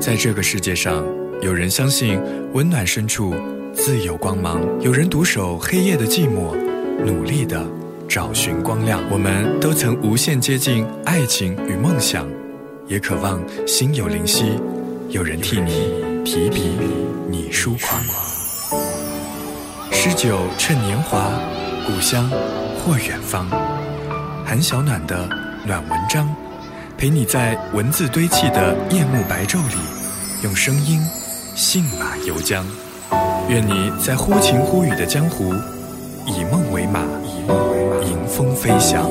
在这个世界上，有人相信温暖深处自有光芒，有人独守黑夜的寂寞，努力的找寻光亮。我们都曾无限接近爱情与梦想，也渴望心有灵犀，有人替你提笔，你疏狂。诗酒趁年华，故乡或远方。韩小暖的暖文章，陪你在文字堆砌的夜幕白昼里，用声音信马由缰。愿你在忽晴忽雨的江湖，以梦为马，迎风飞翔。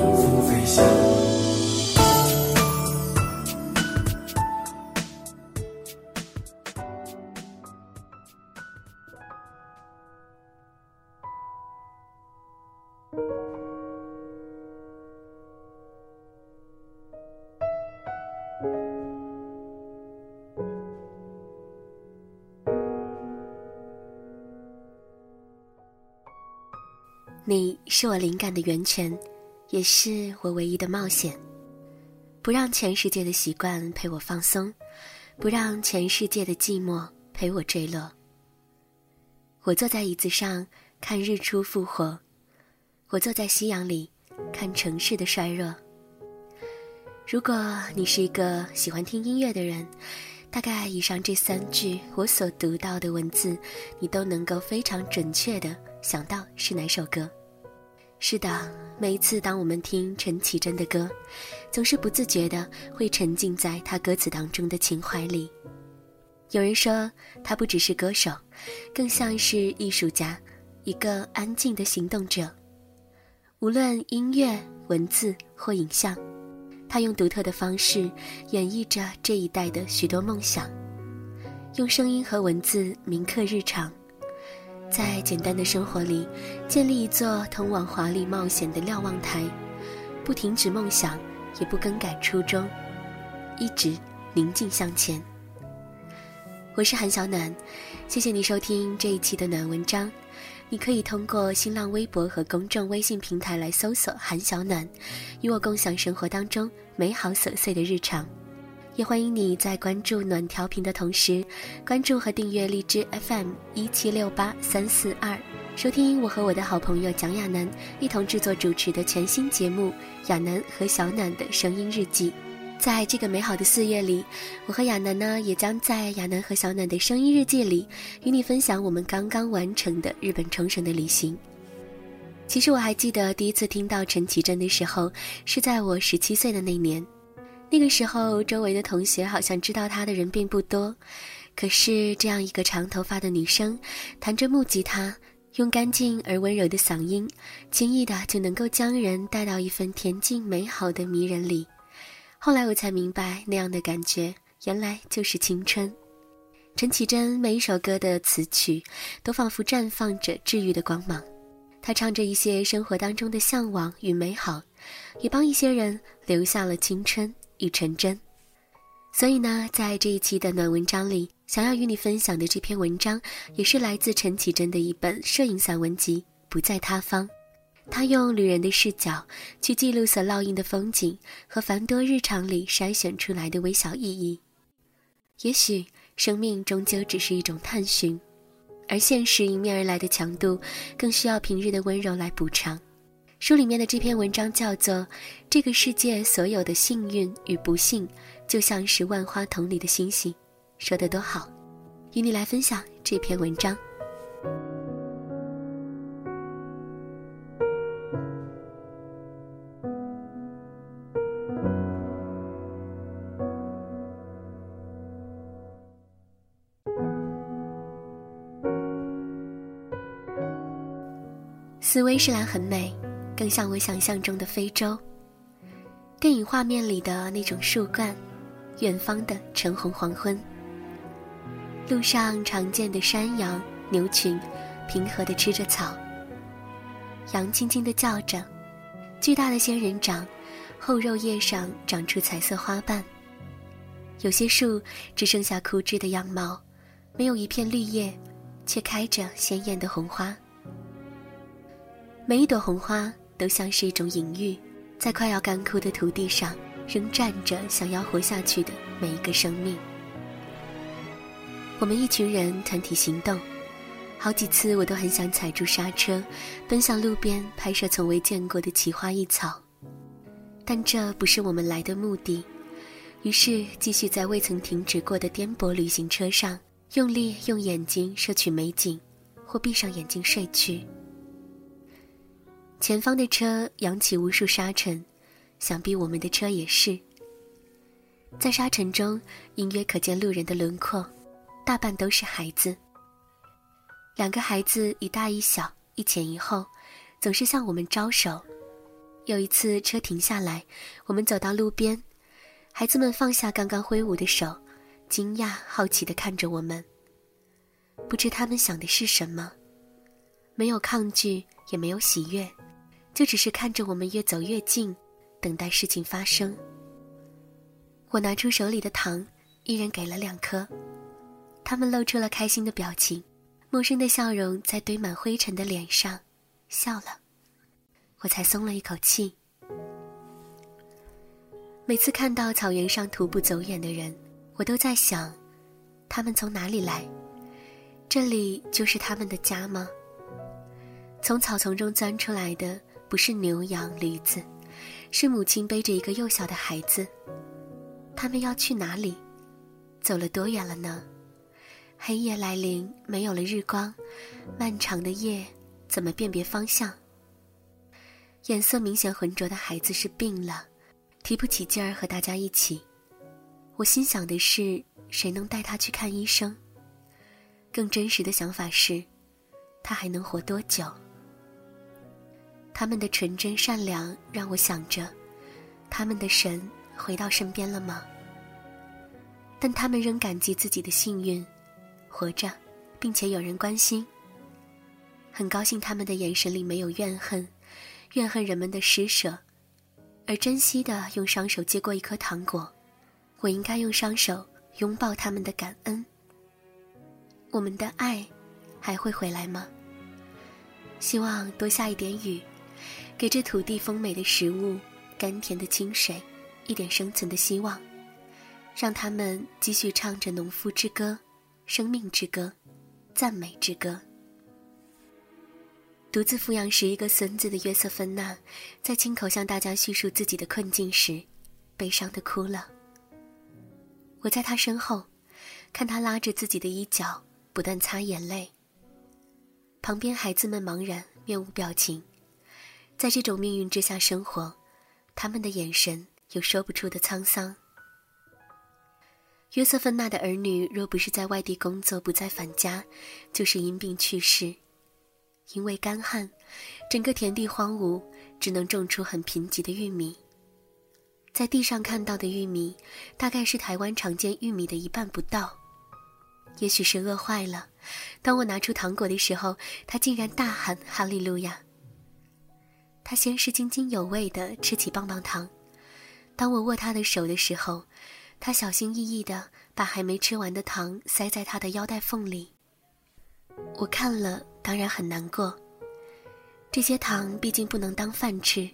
你是我灵感的源泉，也是我唯一的冒险。不让全世界的习惯陪我放松，不让全世界的寂寞陪我坠落。我坐在椅子上看日出复活，我坐在夕阳里看城市的衰弱。如果你是一个喜欢听音乐的人，大概以上这三句我所读到的文字，你都能够非常准确的想到是哪首歌。是的，每一次当我们听陈绮贞的歌，总是不自觉的会沉浸在她歌词当中的情怀里。有人说，她不只是歌手，更像是艺术家，一个安静的行动者。无论音乐、文字或影像，他用独特的方式演绎着这一代的许多梦想，用声音和文字铭刻日常。在简单的生活里，建立一座通往华丽冒险的瞭望台，不停止梦想，也不更改初衷，一直宁静向前。我是韩小暖，谢谢你收听这一期的暖文章。你可以通过新浪微博和公众微信平台来搜索“韩小暖”，与我共享生活当中美好琐碎的日常。也欢迎你在关注暖调频的同时，关注和订阅荔枝 FM 一七六八三四二，收听我和我的好朋友蒋亚楠一同制作主持的全新节目《亚楠和小暖的声音日记》。在这个美好的四月里，我和亚楠呢，也将在亚楠和小暖的声音日记里，与你分享我们刚刚完成的日本冲绳的旅行。其实我还记得第一次听到陈绮贞的时候，是在我十七岁的那年。那个时候，周围的同学好像知道她的人并不多，可是这样一个长头发的女生，弹着木吉他，用干净而温柔的嗓音，轻易的就能够将人带到一份恬静美好的迷人里。后来我才明白，那样的感觉原来就是青春。陈绮贞每一首歌的词曲，都仿佛绽放着治愈的光芒。她唱着一些生活当中的向往与美好，也帮一些人留下了青春。与纯真，所以呢，在这一期的暖文章里，想要与你分享的这篇文章，也是来自陈绮贞的一本摄影散文集《不在他方》。他用旅人的视角去记录所烙印的风景和繁多日常里筛选出来的微小意义。也许生命终究只是一种探寻，而现实迎面而来的强度，更需要平日的温柔来补偿。书里面的这篇文章叫做《这个世界所有的幸运与不幸，就像是万花筒里的星星》，说的多好，与你来分享这篇文章。斯威士兰很美。更像我想象中的非洲。电影画面里的那种树冠，远方的橙红黄昏。路上常见的山羊、牛群，平和地吃着草。羊轻轻地叫着。巨大的仙人掌，厚肉叶上长出彩色花瓣。有些树只剩下枯枝的样貌，没有一片绿叶，却开着鲜艳的红花。每一朵红花。都像是一种隐喻，在快要干枯的土地上，仍站着想要活下去的每一个生命。我们一群人团体行动，好几次我都很想踩住刹车，奔向路边拍摄从未见过的奇花异草，但这不是我们来的目的。于是继续在未曾停止过的颠簸旅行车上，用力用眼睛摄取美景，或闭上眼睛睡去。前方的车扬起无数沙尘，想必我们的车也是。在沙尘中，隐约可见路人的轮廓，大半都是孩子。两个孩子一大一小，一前一后，总是向我们招手。有一次车停下来，我们走到路边。孩子们放下刚刚挥舞的手，惊讶好奇地看着我们。不知他们想的是什么，没有抗拒，也没有喜悦，就只是看着我们越走越近，等待事情发生。我拿出手里的糖，一人给了两颗，他们露出了开心的表情，陌生的笑容在堆满灰尘的脸上，笑了，我才松了一口气。每次看到草原上徒步走远的人，我都在想，他们从哪里来？这里就是他们的家吗？从草丛中钻出来的不是牛羊驴子，是母亲背着一个幼小的孩子。他们要去哪里？走了多远了呢？黑夜来临，没有了日光，漫长的夜，怎么辨别方向？眼色明显浑浊的孩子是病了。提不起劲儿和大家一起，我心想的是，谁能带他去看医生？更真实的想法是，他还能活多久？他们的纯真善良让我想着，他们的神回到身边了吗？但他们仍感激自己的幸运，活着，并且有人关心。很高兴他们的眼神里没有怨恨，怨恨人们的施舍。而珍惜的用双手接过一颗糖果，我应该用双手拥抱他们的感恩。我们的爱还会回来吗？希望多下一点雨，给这土地丰美的食物、甘甜的清水，一点生存的希望，让他们继续唱着农夫之歌、生命之歌、赞美之歌。独自抚养十一个孙子的约瑟芬娜，在亲口向大家叙述自己的困境时，悲伤的哭了。我在他身后，看他拉着自己的衣角，不断擦眼泪。旁边孩子们茫然，面无表情，在这种命运之下生活，他们的眼神有说不出的沧桑。约瑟芬娜的儿女若不是在外地工作，不再返家，就是因病去世。因为干旱，整个田地荒芜，只能种出很贫瘠的玉米。在地上看到的玉米，大概是台湾常见玉米的一半不到。也许是饿坏了，当我拿出糖果的时候，他竟然大喊哈利路亚。他先是津津有味地吃起棒棒糖，当我握他的手的时候，他小心翼翼地把还没吃完的糖塞在他的腰带缝里。我看了。当然很难过。这些糖毕竟不能当饭吃，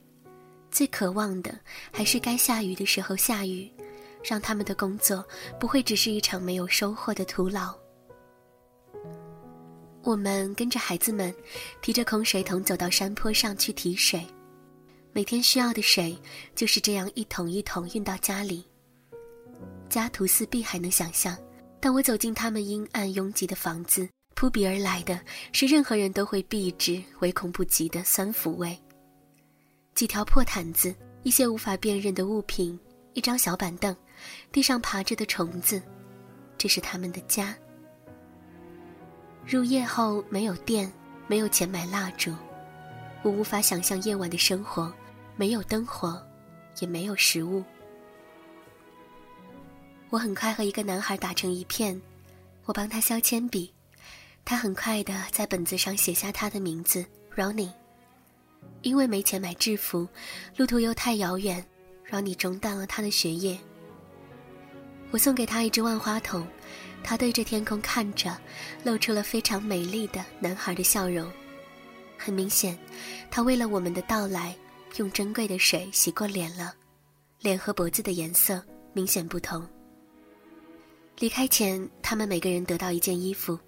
最渴望的还是该下雨的时候下雨，让他们的工作不会只是一场没有收获的徒劳。我们跟着孩子们，提着空水桶走到山坡上去提水，每天需要的水就是这样一桶一桶运到家里。家徒四壁还能想象，当我走进他们阴暗拥挤的房子。扑鼻而来的是任何人都会避之唯恐不及的酸腐味。几条破毯子，一些无法辨认的物品，一张小板凳，地上爬着的虫子，这是他们的家。入夜后没有电，没有钱买蜡烛，我无法想象夜晚的生活，没有灯火，也没有食物。我很快和一个男孩打成一片，我帮他削铅笔。他很快的在本子上写下他的名字 Ronnie，因为没钱买制服，路途又太遥远，Ronnie 中断了他的学业。我送给他一只万花筒，他对着天空看着，露出了非常美丽的男孩的笑容。很明显，他为了我们的到来，用珍贵的水洗过脸了，脸和脖子的颜色明显不同。离开前，他们每个人得到一件衣服，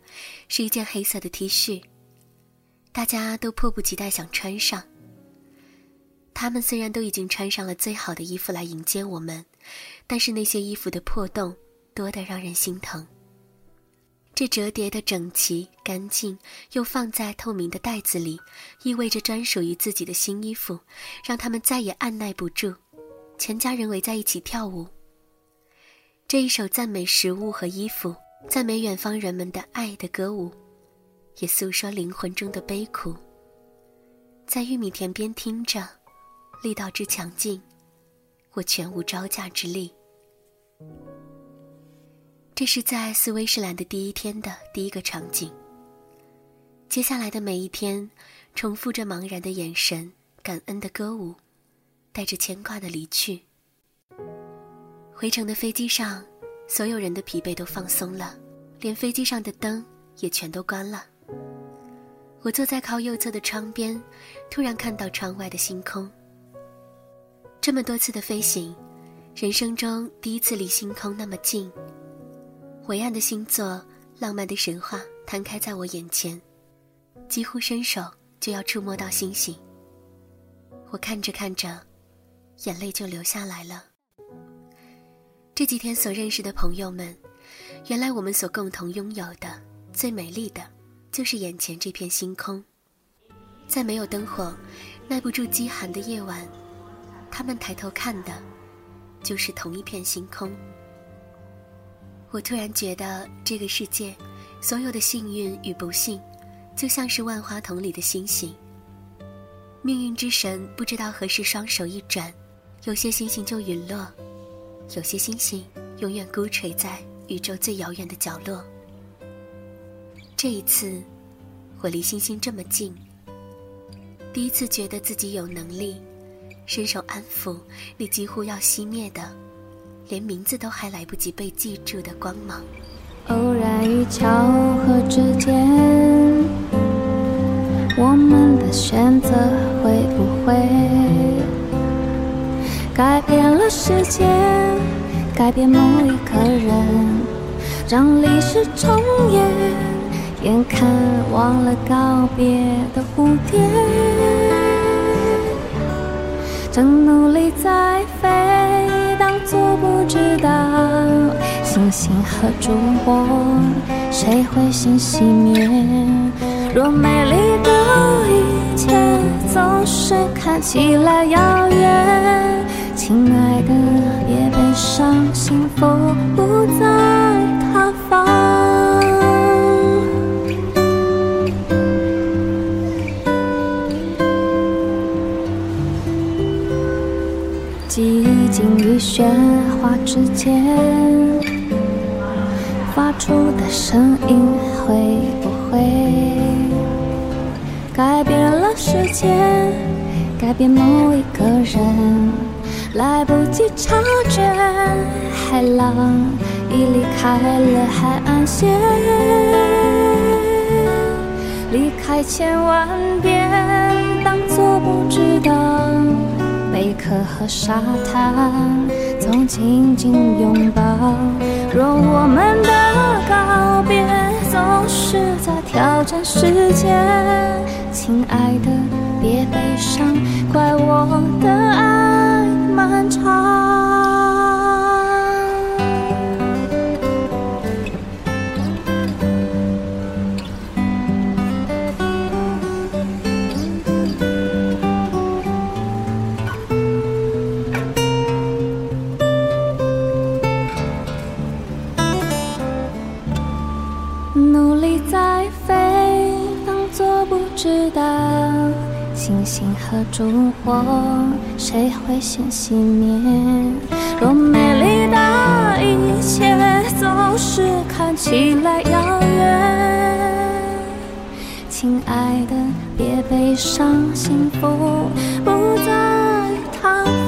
是一件黑色的 T 恤。大家都迫不及待想穿上。他们虽然都已经穿上了最好的衣服来迎接我们，但是那些衣服的破洞多得让人心疼。这折叠的整齐、干净，又放在透明的袋子里，意味着专属于自己的新衣服，让他们再也按耐不住，全家人围在一起跳舞。这一首赞美食物和衣服、赞美远方人们的爱的歌舞，也诉说灵魂中的悲苦。在玉米田边听着。力道之强劲，我全无招架之力。这是在斯威士兰的第一天的第一个场景。接下来的每一天，重复着茫然的眼神、感恩的歌舞，带着牵挂的离去。回程的飞机上，所有人的疲惫都放松了，连飞机上的灯也全都关了。我坐在靠右侧的窗边，突然看到窗外的星空。这么多次的飞行，人生中第一次离星空那么近。伟岸的星座，浪漫的神话摊开在我眼前，几乎伸手就要触摸到星星。我看着看着，眼泪就流下来了。这几天所认识的朋友们，原来我们所共同拥有的最美丽的，就是眼前这片星空。在没有灯火、耐不住饥寒的夜晚。他们抬头看的，就是同一片星空。我突然觉得，这个世界，所有的幸运与不幸，就像是万花筒里的星星。命运之神不知道何时双手一转，有些星星就陨落，有些星星永远孤垂在宇宙最遥远的角落。这一次，我离星星这么近，第一次觉得自己有能力。伸手安抚你几乎要熄灭的，连名字都还来不及被记住的光芒。偶然与巧合之间，我们的选择会不会改变了世界，改变某一个人，让历史重演？眼看忘了告别的蝴蝶。正努力在飞，当作不知道。星星和烛火，谁会先熄灭？若美丽的一切总是看起来遥远，亲爱的，别悲伤，幸福不在他方。之间发出的声音，会不会改变了时间，改变某一个人？来不及察觉，海浪已离开了海岸线，离开千万遍，当作不知道。贝壳和沙滩总紧紧拥抱。若我们的告别总是在挑战时间，亲爱的，别悲伤，怪我的烛火，谁会先熄灭？若美丽的一切总是看起来遥远，亲爱的，别悲伤，幸福不在他方。